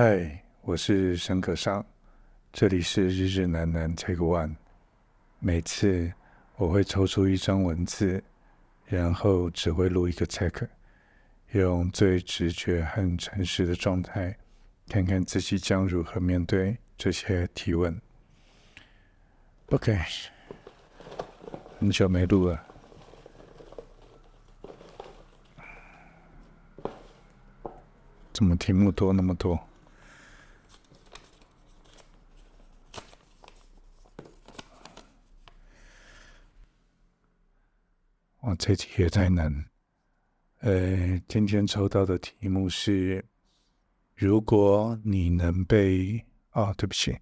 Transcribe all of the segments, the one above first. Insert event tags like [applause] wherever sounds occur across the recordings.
嗨，我是沈可尚，这里是日日难难 Take One。每次我会抽出一张文字，然后只会录一个 take，用最直觉和诚实的状态，看看自己将如何面对这些提问。OK，很久没录了。怎么题目多那么多？这题也太难。呃，今天抽到的题目是：如果你能被……啊，对不起，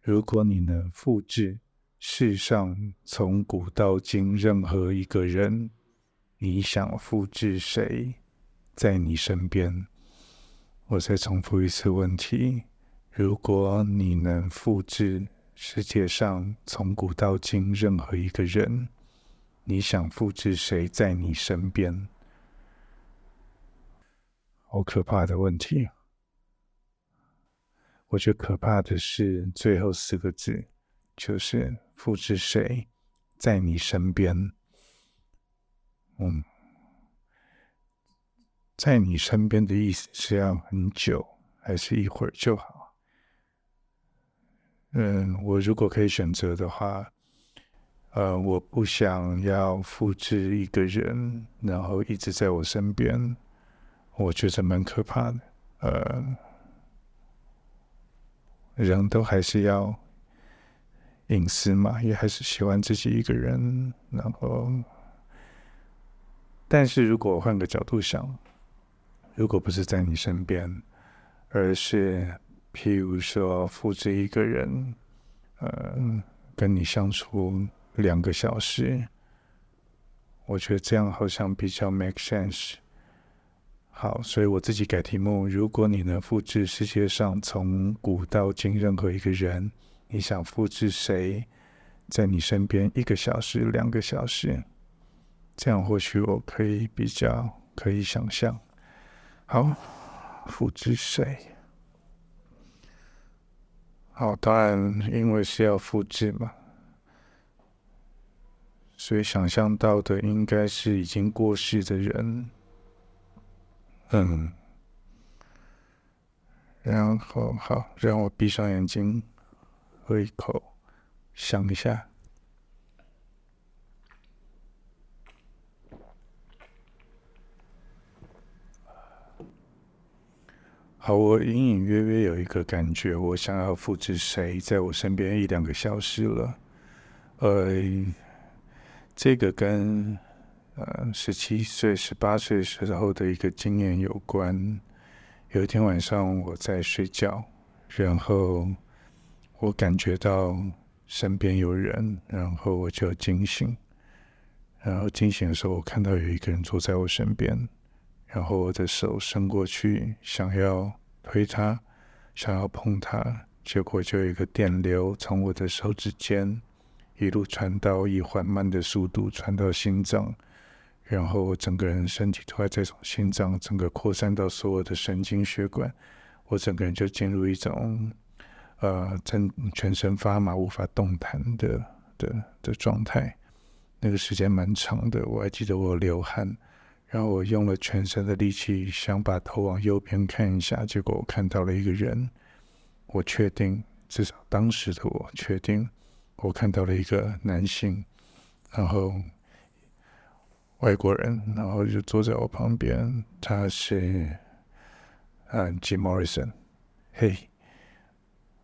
如果你能复制世上从古到今任何一个人，你想复制谁在你身边？我再重复一次问题：如果你能复制世界上从古到今任何一个人，你想复制谁在你身边？好可怕的问题！我觉得可怕的是最后四个字，就是复制谁在你身边。嗯。在你身边的意思是要很久，还是一会儿就好？嗯，我如果可以选择的话，呃，我不想要复制一个人，然后一直在我身边，我觉得蛮可怕的。呃，人都还是要隐私嘛，也还是喜欢自己一个人。然后，但是如果换个角度想。如果不是在你身边，而是譬如说复制一个人，呃，跟你相处两个小时，我觉得这样好像比较 make sense。好，所以我自己改题目：如果你能复制世界上从古到今任何一个人，你想复制谁在你身边一个小时、两个小时？这样或许我可以比较可以想象。好，复制谁？好，当然，因为是要复制嘛，所以想象到的应该是已经过世的人。嗯，然后好，让我闭上眼睛，喝一口，想一下。好，我隐隐约约有一个感觉，我想要复制谁在我身边一两个小时了。呃，这个跟呃十七岁、十八岁时候的一个经验有关。有一天晚上我在睡觉，然后我感觉到身边有人，然后我就惊醒。然后惊醒的时候，我看到有一个人坐在我身边。然后我的手伸过去，想要推他，想要碰他，结果就有一个电流从我的手指尖一路传到，以缓慢的速度传到心脏，然后整个人身体都在从心脏整个扩散到所有的神经血管，我整个人就进入一种呃，全全身发麻、无法动弹的的的状态。那个时间蛮长的，我还记得我流汗。然后我用了全身的力气，想把头往右边看一下，结果我看到了一个人。我确定，至少当时的我确定，我看到了一个男性，然后外国人，然后就坐在我旁边。他是嗯，Jim Morrison。嘿，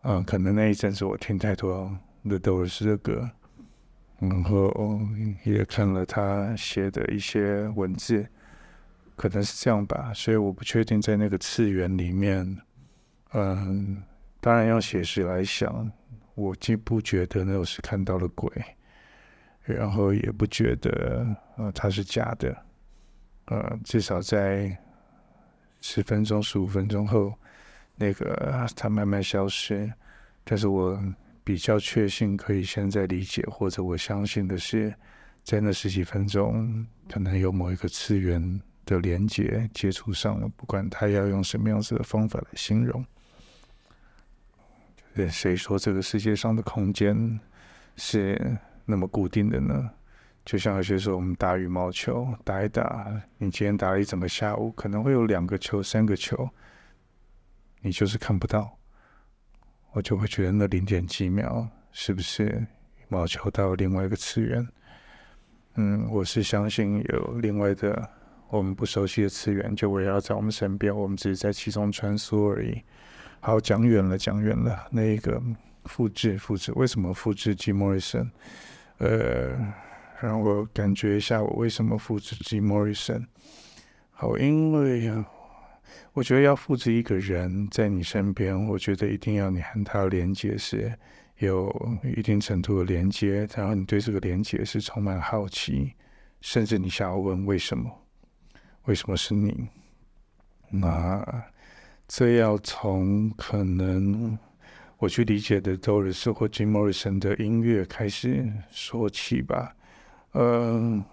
嗯，可能那一阵子我听太多 The Doors 的歌。然后也看了他写的一些文字，可能是这样吧。所以我不确定在那个次元里面，嗯，当然用写实来想，我既不觉得那是看到了鬼，然后也不觉得呃它是假的，呃，至少在十分钟、十五分钟后，那个它慢慢消失，但是我。比较确信可以现在理解，或者我相信的是，在那十几分钟，可能有某一个次元的连接接触上了，不管他要用什么样子的方法来形容。对谁说这个世界上的空间是那么固定的呢？就像有些时候我们打羽毛球，打一打，你今天打了一整个下午，可能会有两个球、三个球，你就是看不到。我就会觉得那零点几秒，是不是羽毛球到另外一个次元？嗯，我是相信有另外的我们不熟悉的次元，就围绕在我们身边，我们只是在其中穿梭而已。好，讲远了，讲远了。那一个复制，复制，为什么复制 Jim Morrison？呃。让我感觉一下，我为什么复制 Jim Morrison？好，因为啊，我觉得要复制一个人在你身边，我觉得一定要你和他连接是有一定程度的连接，然后你对这个连接是充满好奇，甚至你想要问为什么？为什么是你？那这要从可能我去理解的 Doris 或 Jim Morrison 的音乐开始说起吧。嗯、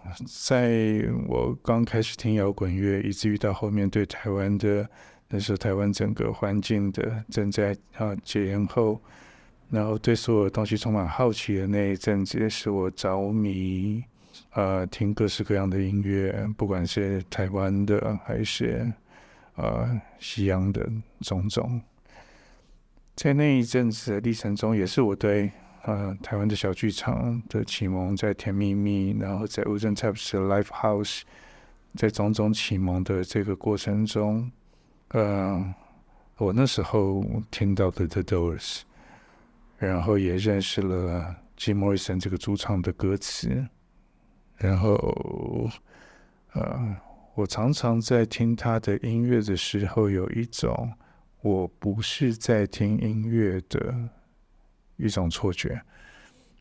在我刚开始听摇滚乐，以至于到后面对台湾的那时候台湾整个环境的正在啊解严后，然后对所有东西充满好奇的那一阵子，也使我着迷。呃，听各式各样的音乐，不管是台湾的还是呃西洋的种种，在那一阵子的历程中，也是我对。呃，台湾的小剧场的启蒙，在甜蜜蜜，然后在 Wooden Taps Live House，在种种启蒙的这个过程中，呃，我那时候听到的 The Doors，然后也认识了 Jim Morrison 这个主唱的歌词，然后，呃，我常常在听他的音乐的时候，有一种我不是在听音乐的。一种错觉，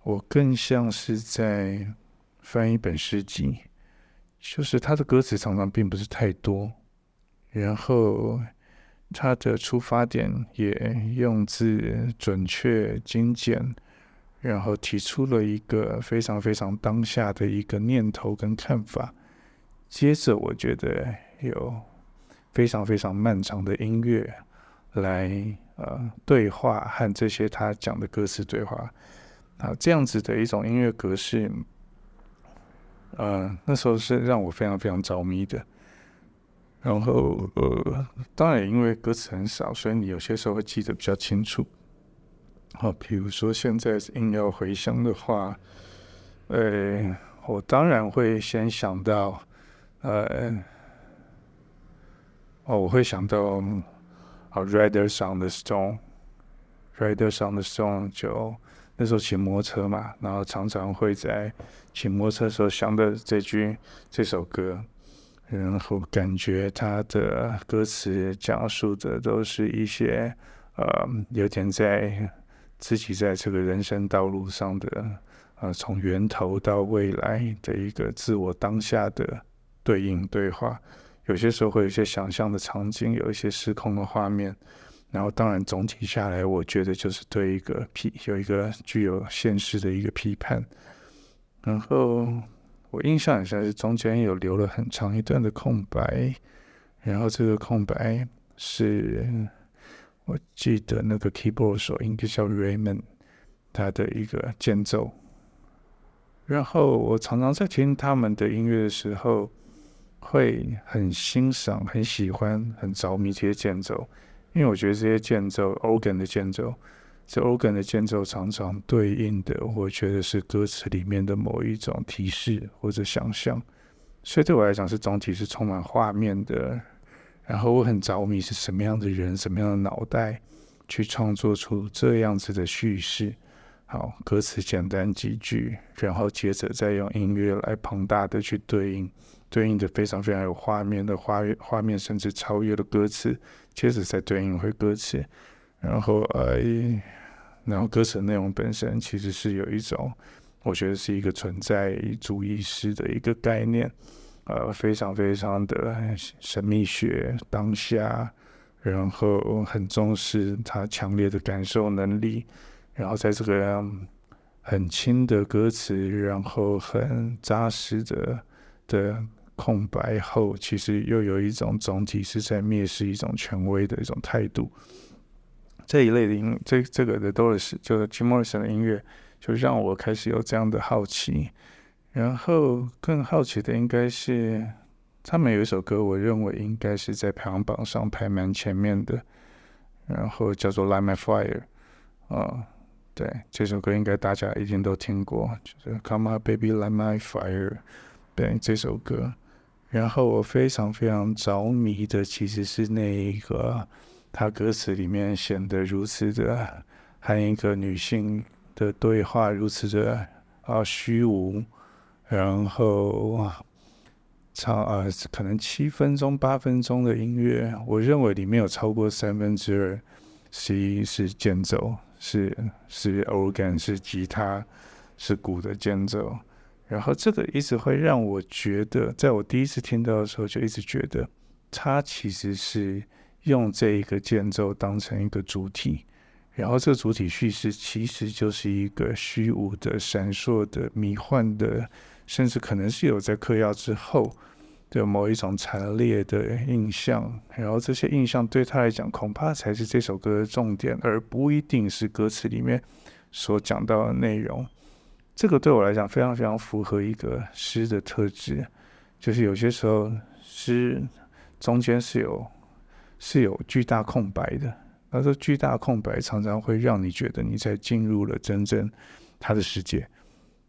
我更像是在翻一本诗集，就是他的歌词常常并不是太多，然后他的出发点也用字准确精简，然后提出了一个非常非常当下的一个念头跟看法，接着我觉得有非常非常漫长的音乐来。呃，对话和这些他讲的歌词对话，啊，这样子的一种音乐格式，呃，那时候是让我非常非常着迷的。然后，呃，当然因为歌词很少，所以你有些时候会记得比较清楚。好，比如说现在是硬要回想的话，呃，我当然会先想到，呃，哦，我会想到。好，Riders on the Storm，Riders on the Storm 就那时候骑摩托车嘛，然后常常会在骑摩托车的时候想的这句这首歌，然后感觉他的歌词讲述的都是一些呃，有点在自己在这个人生道路上的呃，从源头到未来的一个自我当下的对应对话。有些时候会有一些想象的场景，有一些失控的画面，然后当然总体下来，我觉得就是对一个批有一个具有现实的一个批判。然后我印象很深是中间有留了很长一段的空白，然后这个空白是我记得那个 keyboard 手应该叫 Raymond 他的一个间奏。然后我常常在听他们的音乐的时候。会很欣赏、很喜欢、很着迷这些间奏，因为我觉得这些间奏，organ 的建奏，这 organ 的建奏常常对应的，我觉得是歌词里面的某一种提示或者想象，所以对我来讲是总体是充满画面的。然后我很着迷是什么样的人、什么样的脑袋去创作出这样子的叙事。好，歌词简单几句，然后接着再用音乐来庞大的去对应。对应的非常非常有画面的画画面，甚至超越了歌词，接着再对应回歌词，然后呃，然后歌词内容本身其实是有一种，我觉得是一个存在主义式的一个概念，呃，非常非常的神秘学当下，然后很重视他强烈的感受能力，然后在这个很轻的歌词，然后很扎实的的。空白后，其实又有一种总体是在蔑视一种权威的一种态度。这一类的音，这这个的都是就是 Jim Morrison 的音乐，就让我开始有这样的好奇。然后更好奇的应该是，他们有一首歌，我认为应该是在排行榜上排蛮前面的，然后叫做《Light My Fire》啊，对，这首歌应该大家一定都听过，就是《Come On Baby Light My Fire》，对，这首歌。然后我非常非常着迷的其实是那一个，他歌词里面显得如此的和一个女性的对话如此的啊虚无。然后啊唱啊，可能七分钟、八分钟的音乐，我认为里面有超过三分之二是是间奏，是是 organ，是吉他，是鼓的间奏。然后这个一直会让我觉得，在我第一次听到的时候，就一直觉得它其实是用这一个间奏当成一个主体，然后这个主体叙事其实就是一个虚无的、闪烁的、迷幻的。甚至可能是有在嗑药之后的某一种惨烈的印象，然后这些印象对他来讲，恐怕才是这首歌的重点，而不一定是歌词里面所讲到的内容。这个对我来讲非常非常符合一个诗的特质，就是有些时候诗中间是有是有巨大空白的，而这巨大空白常常会让你觉得你才进入了真正他的世界。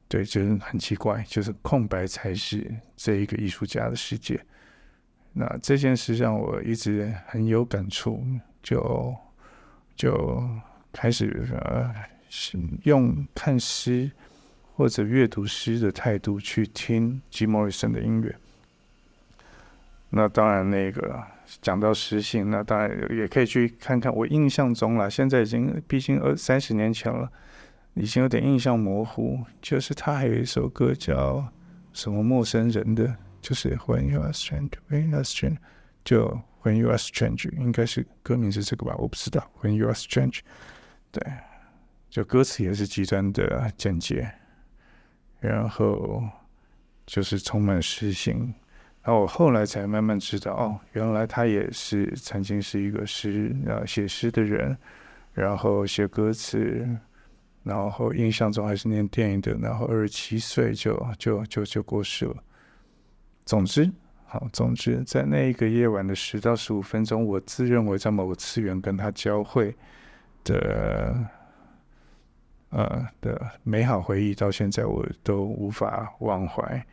对，就是很奇怪，就是空白才是这一个艺术家的世界。那这件事让我一直很有感触，就就开始呃，用看诗或者阅读诗的态度去听 Jim Morrison 的音乐。那当然，那个讲到诗性，那当然也可以去看看。我印象中啦，现在已经毕竟二三十年前了。已经有点印象模糊，就是他还有一首歌叫什么陌生人的，就是 When You Are Strange，When You Are Strange，就 When You Are Strange，应该是歌名是这个吧？我不知道。When You Are Strange，对，就歌词也是极端的简洁，然后就是充满诗性。然后我后来才慢慢知道，哦，原来他也是曾经是一个诗呃写诗的人，然后写歌词。然后印象中还是念电影的，然后二十七岁就就就就过世了。总之，好，总之在那一个夜晚的十到十五分钟，我自认为在某个次元跟他交汇的，呃的美好回忆，到现在我都无法忘怀。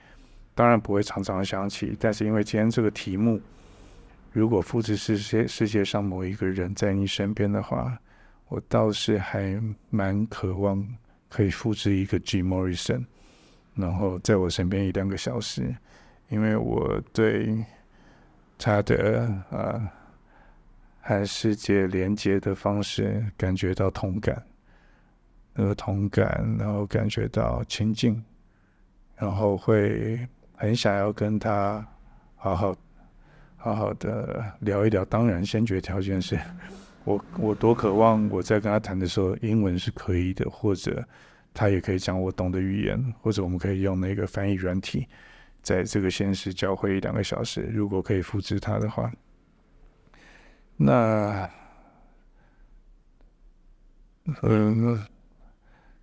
当然不会常常想起，但是因为今天这个题目，如果复制世界世界上某一个人在你身边的话。我倒是还蛮渴望可以复制一个 Jim Morrison，然后在我身边一两个小时，因为我对他的啊和世界连接的方式感觉到同感，那个同感，然后感觉到亲近，然后会很想要跟他好好好好的聊一聊。当然，先决条件是。[laughs] 我我多渴望我在跟他谈的时候，英文是可以的，或者他也可以讲我懂的语言，或者我们可以用那个翻译软体，在这个现实交汇一两个小时。如果可以复制他的话，那嗯，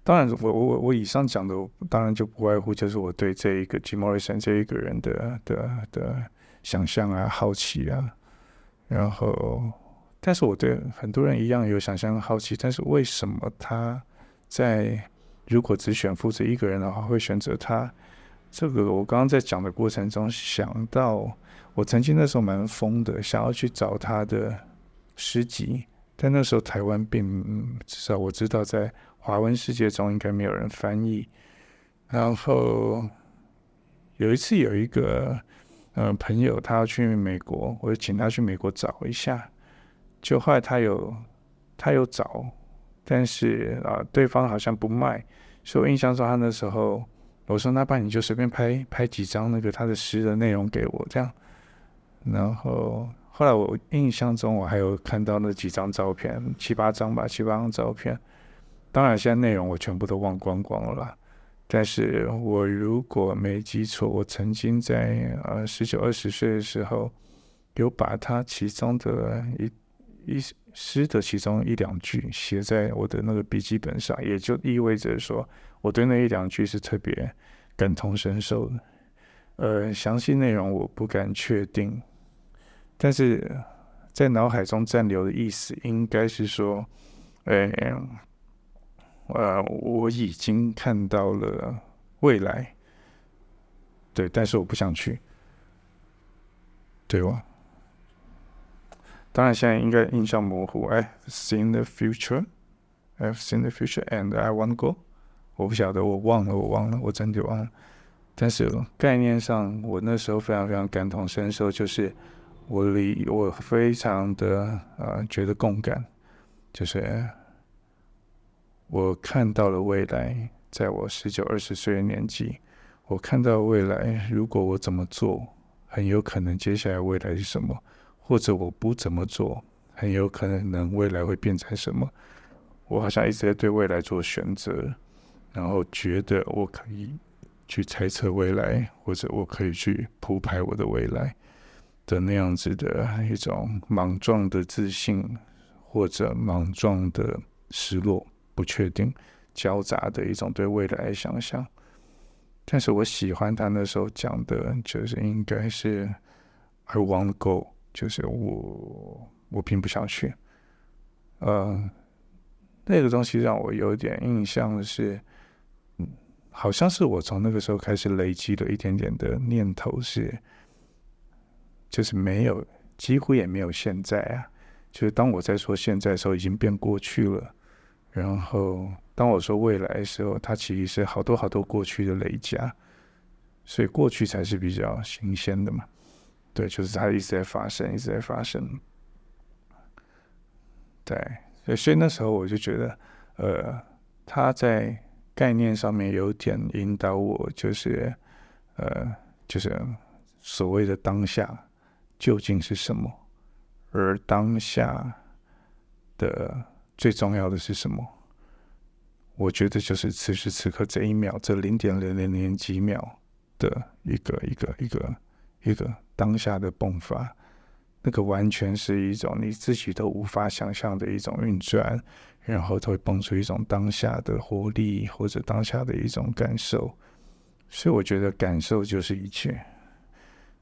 当然我我我以上讲的，当然就不外乎就是我对这一个 Jim Morrison 这一个人的的的想象啊、好奇啊，然后。但是我对很多人一样有想象和好奇，但是为什么他在如果只选复制一个人的话，会选择他？这个我刚刚在讲的过程中想到，我曾经那时候蛮疯的，想要去找他的诗集，但那时候台湾并至少我知道在华文世界中应该没有人翻译。然后有一次有一个嗯、呃、朋友他要去美国，我就请他去美国找一下。就后来他有，他有找，但是啊，对方好像不卖，所以我印象中他那时候，我说那不然你就随便拍拍几张那个他的诗的内容给我这样，然后后来我印象中我还有看到那几张照片，七八张吧，七八张照片，当然现在内容我全部都忘光光了啦，但是我如果没记错，我曾经在呃十九二十岁的时候，有把他其中的一。一诗的其中一两句写在我的那个笔记本上，也就意味着说，我对那一两句是特别感同身受的。呃，详细内容我不敢确定，但是在脑海中暂留的意思应该是说，呃，呃，我已经看到了未来，对，但是我不想去，对吧？当然，现在应该印象模糊。I've seen the future, I've seen the future, and I want to go。我不晓得，我忘了，我忘了，我真的忘了。但是概念上，我那时候非常非常感同身受，就是我离我非常的呃觉得共感，就是我看到了未来，在我十九二十岁的年纪，我看到未来，如果我怎么做，很有可能接下来未来是什么。或者我不怎么做，很有可能未来会变成什么？我好像一直在对未来做选择，然后觉得我可以去猜测未来，或者我可以去铺排我的未来的那样子的一种莽撞的自信，或者莽撞的失落、不确定、交杂的一种对未来的想象。但是我喜欢他那时候讲的，就是应该是 I want go。就是我，我并不想去。呃，那个东西让我有点印象是，嗯，好像是我从那个时候开始累积了一点点的念头是，就是没有，几乎也没有现在啊。就是当我在说现在的时候，已经变过去了。然后当我说未来的时候，它其实是好多好多过去的累加，所以过去才是比较新鲜的嘛。对，就是它一直在发生，一直在发生。对，所以所以那时候我就觉得，呃，他在概念上面有点引导我，就是，呃，就是所谓的当下究竟是什么，而当下的最重要的是什么？我觉得就是此时此刻这一秒，这零点零零零几秒的一个一个一个一个。当下的迸发，那个完全是一种你自己都无法想象的一种运转，然后它会蹦出一种当下的活力，或者当下的一种感受。所以我觉得感受就是一切，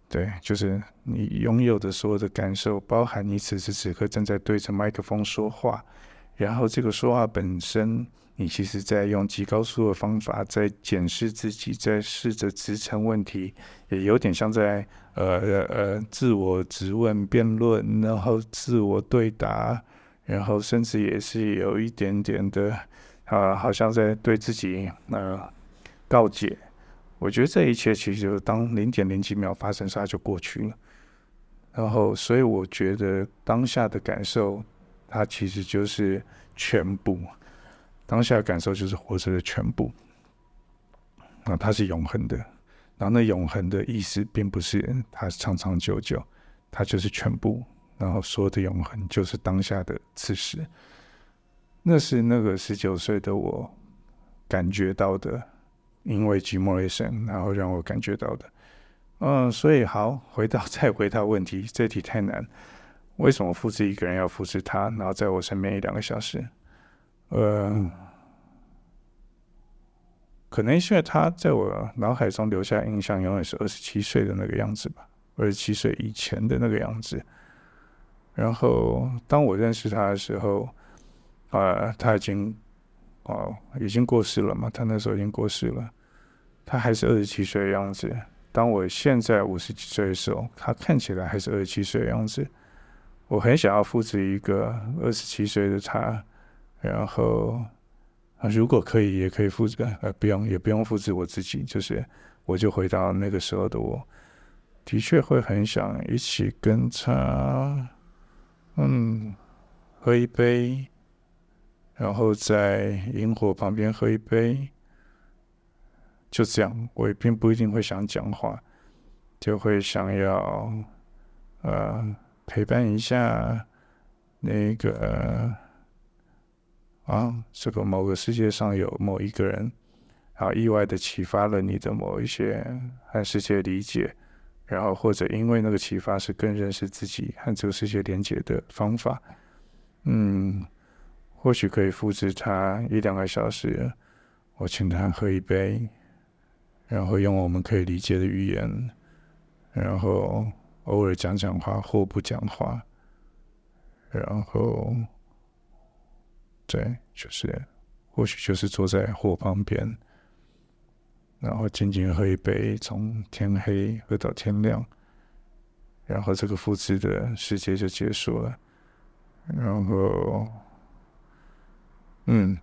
对，就是你拥有的所有的感受，包含你此时此刻正在对着麦克风说话，然后这个说话本身。你其实在用极高速的方法在检视自己，在试着直陈问题，也有点像在呃呃自我质问、辩论，然后自我对答，然后甚至也是有一点点的啊、呃，好像在对自己呃告解。我觉得这一切其实就当零点零几秒发生时，它就过去了。然后，所以我觉得当下的感受，它其实就是全部。当下的感受就是活着的全部，啊，它是永恒的。然后那永恒的意思，并不是它长长久久，它就是全部。然后所有的永恒就是当下的此时。那是那个十九岁的我感觉到的，因为寂寞一生然后让我感觉到的。嗯，所以好，回到 [laughs] 再回到问题，这题太难。为什么复制一个人要复制他，然后在我身边一两个小时？呃，可能是因为他在我脑海中留下印象，永远是二十七岁的那个样子吧，二十七岁以前的那个样子。然后当我认识他的时候，啊、呃，他已经哦已经过世了嘛，他那时候已经过世了，他还是二十七岁的样子。当我现在五十几岁的时候，他看起来还是二十七岁的样子。我很想要复制一个二十七岁的他。然后啊，如果可以，也可以复制，呃，不用，也不用复制我自己，就是我就回到那个时候的我，的确会很想一起跟他，嗯，喝一杯，然后在萤火旁边喝一杯，就这样，我也并不一定会想讲话，就会想要，呃，陪伴一下那个。啊，这个某个世界上有某一个人，啊，意外的启发了你的某一些和世界理解，然后或者因为那个启发是更认识自己和这个世界连接的方法，嗯，或许可以复制他一两个小时，我请他喝一杯，然后用我们可以理解的语言，然后偶尔讲讲话或不讲话，然后，对，就是或许就是坐在火旁边，然后静静喝一杯，从天黑喝到天亮。然后这个复制的世界就结束了。然后，嗯，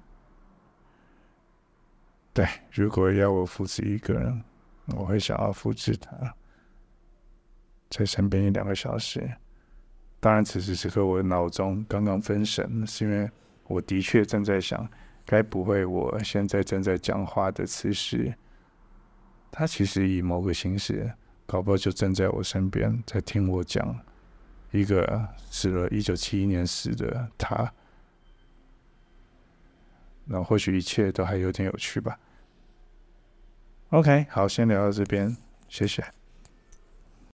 对，如果要我复制一个人，我会想要复制他，在身边一两个小时。当然，此时此刻我的脑中刚刚分神，是因为我的确正在想，该不会我现在正在讲话的此时，他其实以某个形式。搞不好就站在我身边，在听我讲一个死了一九七一年死的他，那或许一切都还有点有趣吧。OK，好，先聊到这边，谢谢。